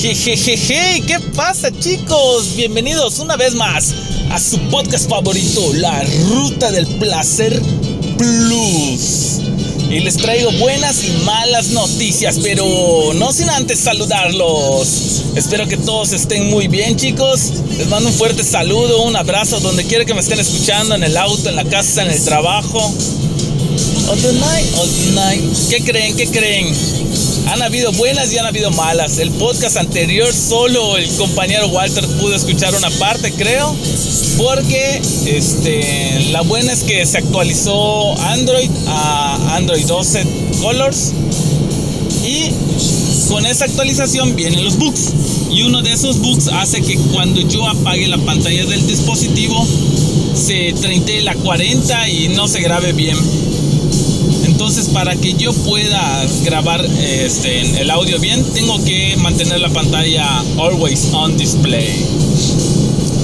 Jejejeje, ¿qué pasa chicos? Bienvenidos una vez más a su podcast favorito, La Ruta del Placer Plus. Y les traigo buenas y malas noticias, pero no sin antes saludarlos. Espero que todos estén muy bien chicos. Les mando un fuerte saludo, un abrazo donde quiera que me estén escuchando, en el auto, en la casa, en el trabajo. All night, all night. ¿Qué creen? ¿Qué creen? Han habido buenas y han habido malas. El podcast anterior solo el compañero Walter pudo escuchar una parte, creo. Porque este, la buena es que se actualizó Android a Android 12 Colors. Y con esa actualización vienen los bugs. Y uno de esos bugs hace que cuando yo apague la pantalla del dispositivo se treinte la 40 y no se grabe bien. Entonces, para que yo pueda grabar este, el audio bien, tengo que mantener la pantalla always on display.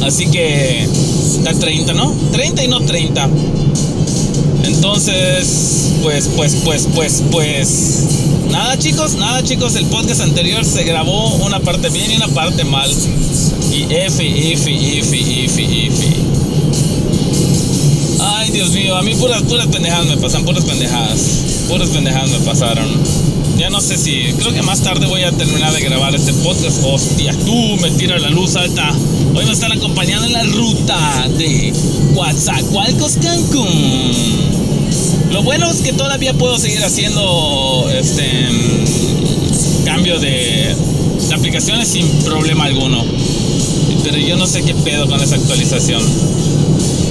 Así que está 30, ¿no? 30 y no 30. Entonces, pues, pues, pues, pues, pues. Nada chicos, nada chicos, el podcast anterior se grabó una parte bien y una parte mal. Y F, F, F, F, F. Ay, Dios mío, a mí puras, puras pendejadas me pasan, puras pendejadas. Puras pendejadas me pasaron. Ya no sé si, creo que más tarde voy a terminar de grabar este podcast. Hostia, tú me tiras la luz alta. Hoy me están acompañando en la ruta de Coatzacoalcos, Cancún. Lo bueno es que todavía puedo seguir haciendo este cambio de, de aplicaciones sin problema alguno. Pero yo no sé qué pedo con esa actualización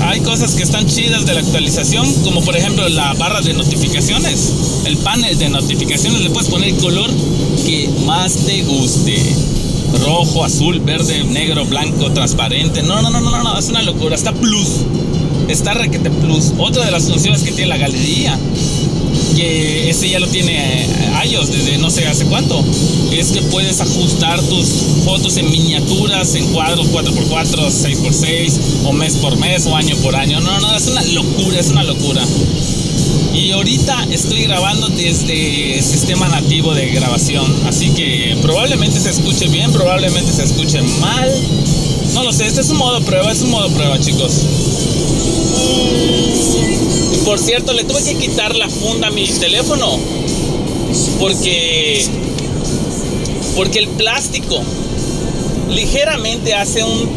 hay cosas que están chidas de la actualización, como por ejemplo la barra de notificaciones. El panel de notificaciones le puedes poner el color que más te guste. Rojo, azul, verde, negro, blanco, transparente. No, no, no, no, no, es una locura. Está plus. Está requete plus. Otra de las funciones que tiene la galería ese ya lo tiene años, desde no sé hace cuánto, es que puedes ajustar tus fotos en miniaturas, en cuadros 4x4, 6x6, o mes por mes, o año por año. No, no, es una locura, es una locura. Y ahorita estoy grabando desde sistema nativo de grabación, así que probablemente se escuche bien, probablemente se escuche mal. No lo sé, este es un modo prueba, es un modo prueba, chicos. Por cierto, le tuve que quitar la funda a mi teléfono. Porque. Porque el plástico ligeramente hace un,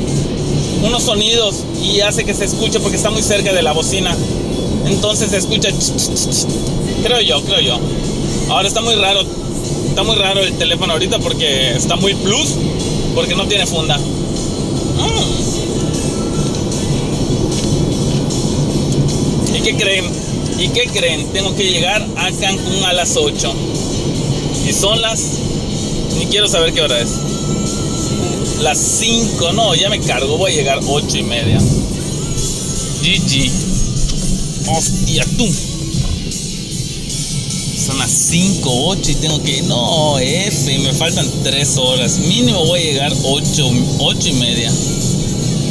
unos sonidos y hace que se escuche porque está muy cerca de la bocina. Entonces se escucha. Creo yo, creo yo. Ahora está muy raro. Está muy raro el teléfono ahorita porque está muy plus. Porque no tiene funda. Mm. Qué creen? ¿Y qué creen? Tengo que llegar a Cancún a las 8. Y son las... Ni quiero saber qué hora es. Las 5. No, ya me cargo. Voy a llegar 8 y media. GG. Hostia, tú. Son las 5, 8 y tengo que... No, F. Me faltan 3 horas. Mínimo voy a llegar 8, 8 y media.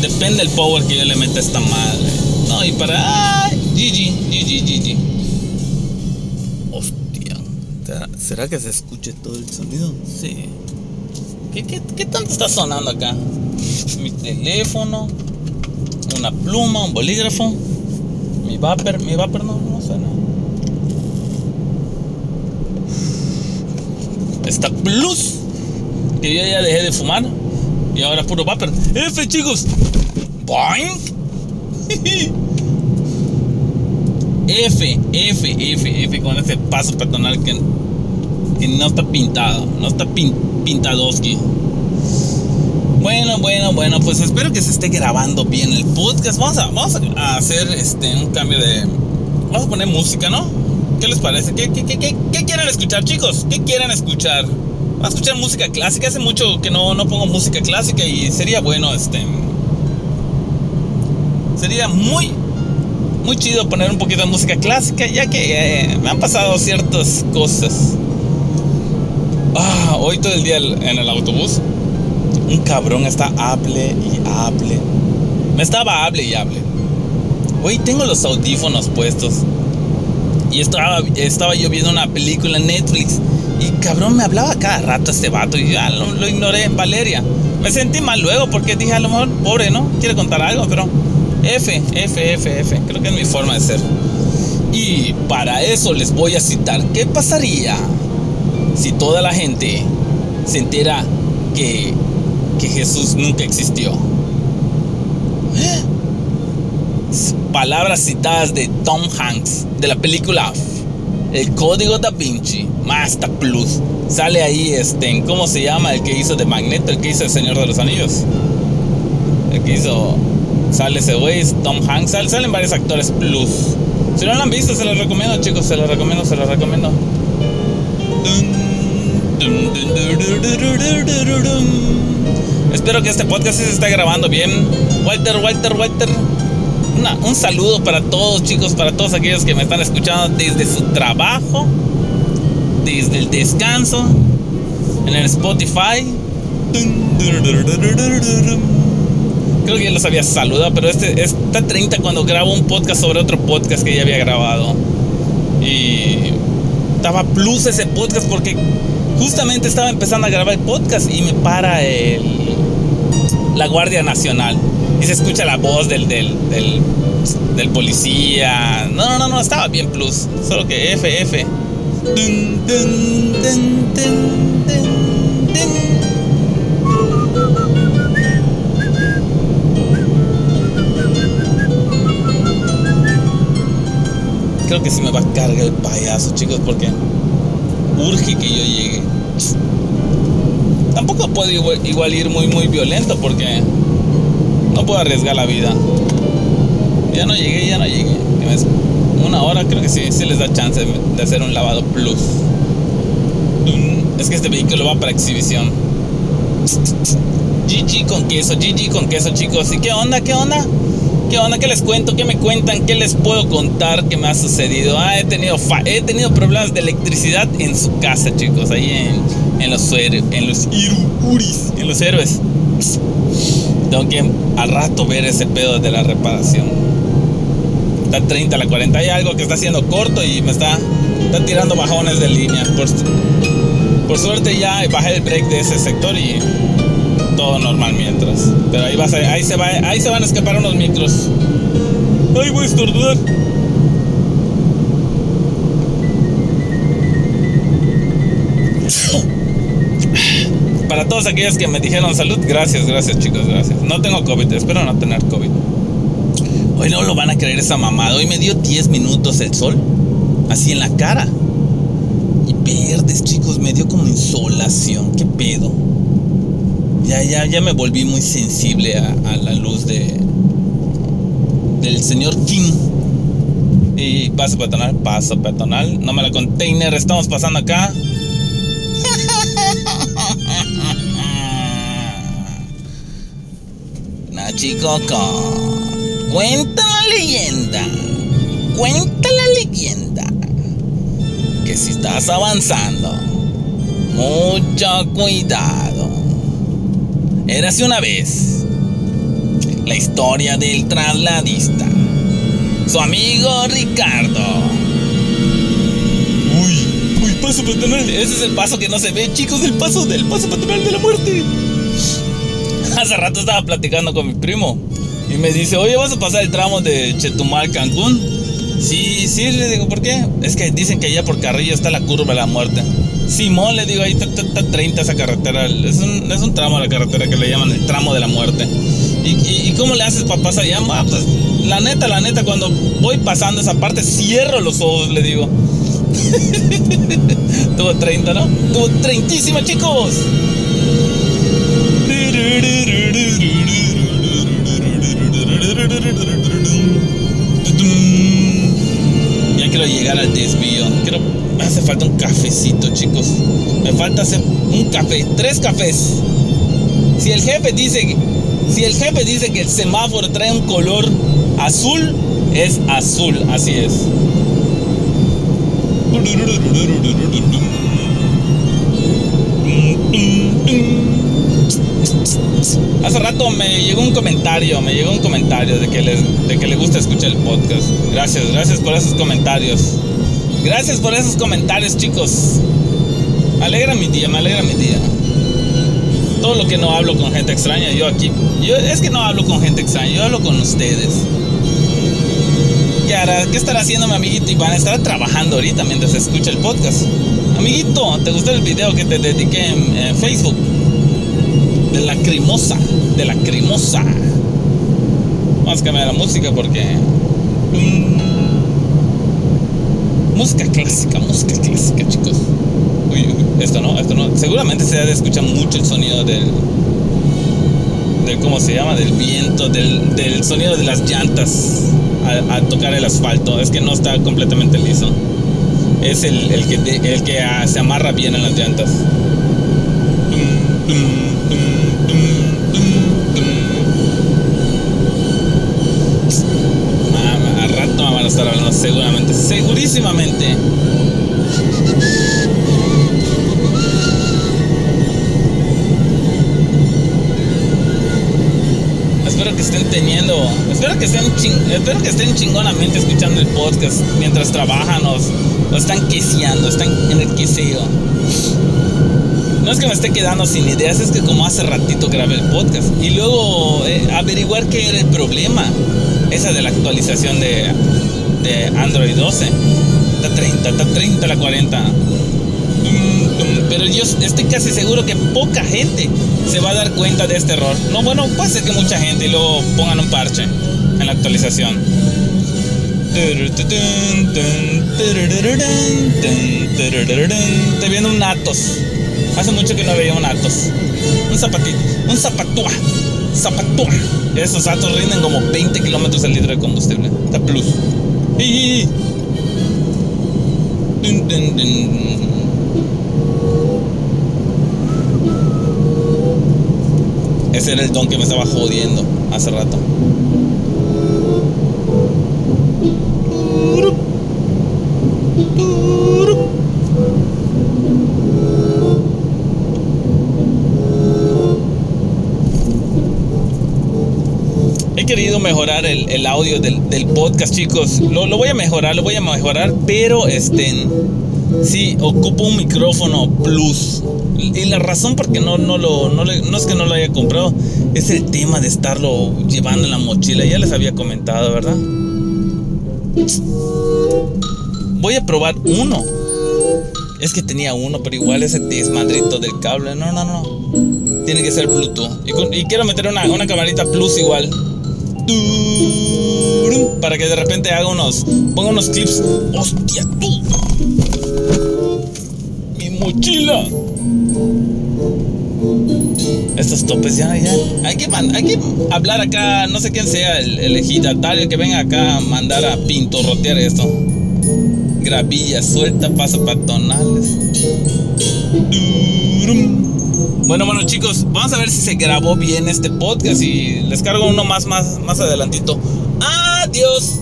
Depende del power que yo le meta a esta madre. No, y para... ¡Ay! GG, GG, GG. Hostia. ¿Será que se escuche todo el sonido? Sí. ¿Qué, qué, qué tanto está sonando acá? Mi teléfono, una pluma, un bolígrafo, mi vapor, mi vapor no, no suena. Esta plus que yo ya dejé de fumar y ahora puro vapor. F chicos. Boing. F, F, F, F con ese paso peatonal que, que no está pintado, no está pin, pintadoski. Bueno, bueno, bueno, pues espero que se esté grabando bien el podcast. Vamos a, vamos a hacer este, un cambio de... Vamos a poner música, ¿no? ¿Qué les parece? ¿Qué, qué, qué, qué quieren escuchar, chicos? ¿Qué quieren escuchar? Vamos a escuchar música clásica. Hace mucho que no, no pongo música clásica y sería bueno, este... Sería muy, muy chido poner un poquito de música clásica, ya que eh, me han pasado ciertas cosas. Ah, hoy todo el día en el autobús, un cabrón está hable y hable. Me estaba hable y hable. Hoy tengo los audífonos puestos. Y estaba, estaba yo viendo una película en Netflix. Y cabrón, me hablaba cada rato este vato y ya lo, lo ignoré, Valeria. Me sentí mal luego porque dije, a lo mejor, pobre, ¿no? Quiere contar algo, pero F, F, F, F. Creo que es mi forma de ser. Y para eso les voy a citar, ¿qué pasaría si toda la gente se entera que, que Jesús nunca existió? Palabras citadas de Tom Hanks, de la película El Código da Vinci, Master Plus. Sale ahí, este, ¿cómo se llama? El que hizo de Magneto, el que hizo El Señor de los Anillos. El que hizo. Sale ese güey, Tom Hanks. Salen varios actores plus. Si no lo han visto, se los recomiendo, chicos. Se los recomiendo, se los recomiendo. Espero que este podcast se esté grabando bien. Walter, Walter, Walter. un saludo para todos, chicos, para todos aquellos que me están escuchando desde su trabajo, desde el descanso, en el Spotify. Creo que ya los había saludado, pero este está 30 cuando grabo un podcast sobre otro podcast que ya había grabado. Y estaba plus ese podcast porque justamente estaba empezando a grabar el podcast y me para el, la Guardia Nacional. Y se escucha la voz del, del, del, policía. No, no, no, no, estaba bien plus. Solo que F, F. creo que sí me va a cargar el payaso, chicos, porque urge que yo llegue. Tampoco puedo igual, ir muy, muy violento porque no puedo arriesgar la vida. Ya no llegué, ya no llegué. Una hora creo que sí, sí les da chance de hacer un lavado plus. Es que este vehículo va para exhibición. GG con queso, GG con queso, chicos. ¿Y qué onda? ¿Qué onda? ¿Qué onda? ¿Qué les cuento? ¿Qué me cuentan? ¿Qué les puedo contar que me ha sucedido? Ah, he tenido, he tenido problemas de electricidad en su casa, chicos. Ahí en, en los en los iruris, en los héroes. Tengo que al rato ver ese pedo de la reparación. Está 30 a la 40. Hay algo que está haciendo corto y me está, está tirando bajones de línea. Por, por suerte ya bajé el break de ese sector y todo normal mientras. Pero ahí, vas va, ahí se van a escapar unos micros. Ay, voy a estornudar. Para todos aquellos que me dijeron salud, gracias, gracias chicos, gracias. No tengo COVID, espero no tener COVID. Hoy no lo van a creer esa mamada. Hoy me dio 10 minutos el sol. Así en la cara. Y verdes, chicos, me dio como insolación. ¿Qué pedo? Ya, ya, ya me volví muy sensible a, la luz de del señor King. Y paso peatonal, paso peatonal. No me la container, estamos pasando acá. Nachico Cuenta la leyenda. Cuenta la leyenda. Que si estás avanzando, mucho cuidado Érase una vez la historia del trasladista. Su amigo Ricardo. Uy, uy, paso patronal. Ese es el paso que no se ve, chicos, el paso del paso patronal de la muerte. Hace rato estaba platicando con mi primo y me dice, oye, ¿vas a pasar el tramo de Chetumal, Cancún? Sí, sí, le digo, ¿por qué? Es que dicen que allá por Carrillo está la curva de la muerte. Simón, le digo, ahí está, 30 esa carretera. Es un, es un, tramo la carretera que le llaman el tramo de la muerte. ¿Y, y, cómo le haces para pasar allá? Ah, pues, la neta, la neta, cuando voy pasando esa parte, cierro los ojos, le digo. Tuvo 30, ¿no? Tuvo 30, chicos. Ya quiero llegar al desvío. Quiero me hace falta un cafecito, chicos. Me falta hacer un café, tres cafés. Si el jefe dice, si el jefe dice que el semáforo trae un color azul, es azul, así es. Hace rato me llegó un comentario, me llegó un comentario de que, les, de que le gusta escuchar el podcast. Gracias, gracias por esos comentarios. Gracias por esos comentarios, chicos. alegra mi día, me alegra mi día. Todo lo que no hablo con gente extraña, yo aquí, yo es que no hablo con gente extraña, yo hablo con ustedes. ¿Qué hará? ¿Qué estará haciendo mi amiguito Iván? Estará trabajando ahorita mientras escucha el podcast. Amiguito, ¿te gustó el video que te dediqué en, Facebook? De la crimosa, de la crimosa. Vamos a cambiar la música porque... Mm, música clásica, música clásica, chicos. Uy, esto no, esto no. Seguramente se de escuchar mucho el sonido del. del ¿Cómo se llama? Del viento, del, del sonido de las llantas al, tocar el asfalto. Es que no está completamente liso. Es el, el que, el que ah, se amarra bien en las llantas. a rato me van a estar hablando seguramente, segurísimamente que estén teniendo, espero que estén, espero que estén chingonamente escuchando el podcast mientras trabajan o, están queseando, están en el queseo. No es que me esté quedando sin ideas, es que como hace ratito grabé el podcast y luego eh, averiguar qué era el problema, esa de la actualización de, de Android 12. Está 30, está 30 la 40 pero yo estoy casi seguro que poca gente se va a dar cuenta de este error. No, bueno, puede ser que mucha gente y luego pongan un parche en la actualización. Te viene un Atos. Hace mucho que no veía un Atos. Un zapatito, un zapatúa. Zapatúa. Esos Atos rinden como 20 kilómetros al litro de combustible. Está plus. Ese era el don que me estaba jodiendo hace rato. Querido mejorar el, audio del, podcast, chicos. Lo, lo, voy a mejorar, lo voy a mejorar, pero estén Sí, ocupo un micrófono plus. Y la razón por qué no, no, lo, no, no es que no lo haya comprado, es el tema de estarlo llevando en la mochila. Ya les había comentado, ¿verdad? Voy a probar uno. Es que tenía uno, pero igual ese desmadrito del cable. No, no, no. Tiene que ser Bluetooth. Y, quiero meter una, una camarita plus igual. Para que de repente haga unos. Ponga unos clips. ¡Hostia, tú! mochila. Estos topes ya, ya. Hay que, hay que hablar acá, no sé quién sea el, el ejidatario que venga acá a mandar a pintorrotear esto. Gravilla suelta, pasa patonales. Bueno, bueno chicos, vamos a ver si se grabó bien este podcast y les cargo uno más, más, más adelantito. Adiós.